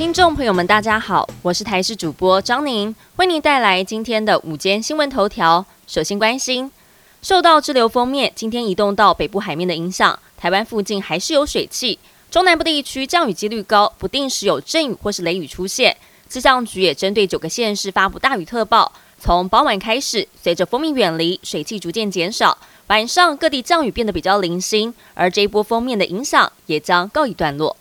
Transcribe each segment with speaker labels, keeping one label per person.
Speaker 1: 听众朋友们，大家好，我是台视主播张宁，为您带来今天的午间新闻头条。首先关心，受到滞留锋面今天移动到北部海面的影响，台湾附近还是有水汽，中南部地区降雨几率高，不定时有阵雨或是雷雨出现。气象局也针对九个县市发布大雨特报，从傍晚开始，随着锋面远离，水汽逐渐减少，晚上各地降雨变得比较零星，而这一波锋面的影响也将告一段落。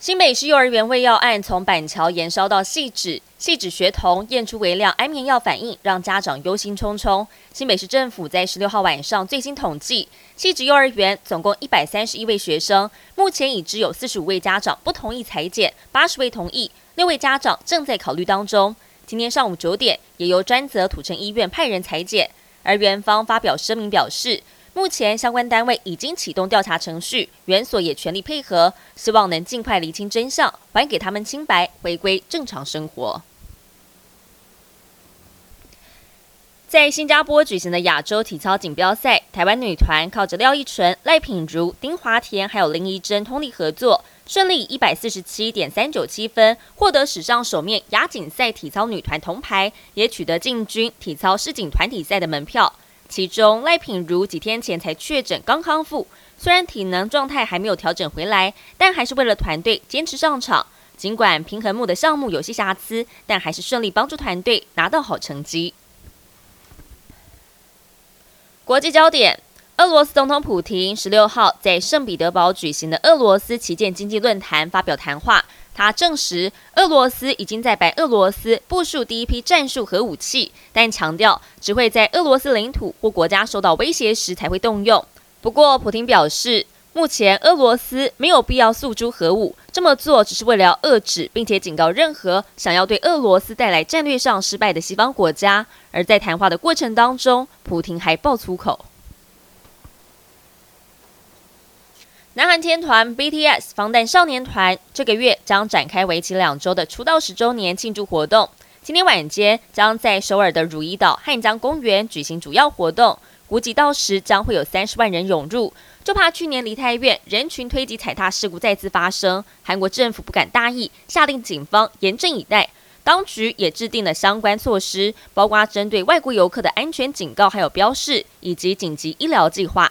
Speaker 1: 新北市幼儿园喂药案从板桥延烧到细致，细致学童验出微量安眠药反应，让家长忧心忡忡。新北市政府在十六号晚上最新统计，细致幼儿园总共一百三十一位学生，目前已知有四十五位家长不同意裁剪，八十位同意，六位家长正在考虑当中。今天上午九点，也由专责土城医院派人裁剪，而园方发表声明表示。目前相关单位已经启动调查程序，园所也全力配合，希望能尽快厘清真相，还给他们清白，回归正常生活。在新加坡举行的亚洲体操锦标赛，台湾女团靠着廖一纯、赖品如、丁华田还有林怡珍通力合作，顺利一百四十七点三九七分，获得史上首面亚锦赛体操女团铜牌，也取得进军体操世锦团体赛的门票。其中赖品如几天前才确诊，刚康复，虽然体能状态还没有调整回来，但还是为了团队坚持上场。尽管平衡木的项目有些瑕疵，但还是顺利帮助团队拿到好成绩。国际焦点：俄罗斯总统普京十六号在圣彼得堡举行的俄罗斯旗舰经济论坛发表谈话。他证实，俄罗斯已经在白俄罗斯部署第一批战术核武器，但强调只会在俄罗斯领土或国家受到威胁时才会动用。不过，普京表示，目前俄罗斯没有必要诉诸核武，这么做只是为了遏制，并且警告任何想要对俄罗斯带来战略上失败的西方国家。而在谈话的过程当中，普京还爆粗口。南韩天团 BTS 防弹少年团这个月将展开为期两周的出道十周年庆祝活动。今天晚间将在首尔的汝矣岛汉江公园举行主要活动，估计到时将会有三十万人涌入。就怕去年梨泰院人群推挤踩踏事故再次发生，韩国政府不敢大意，下令警方严阵以待。当局也制定了相关措施，包括针对外国游客的安全警告，还有标示以及紧急医疗计划。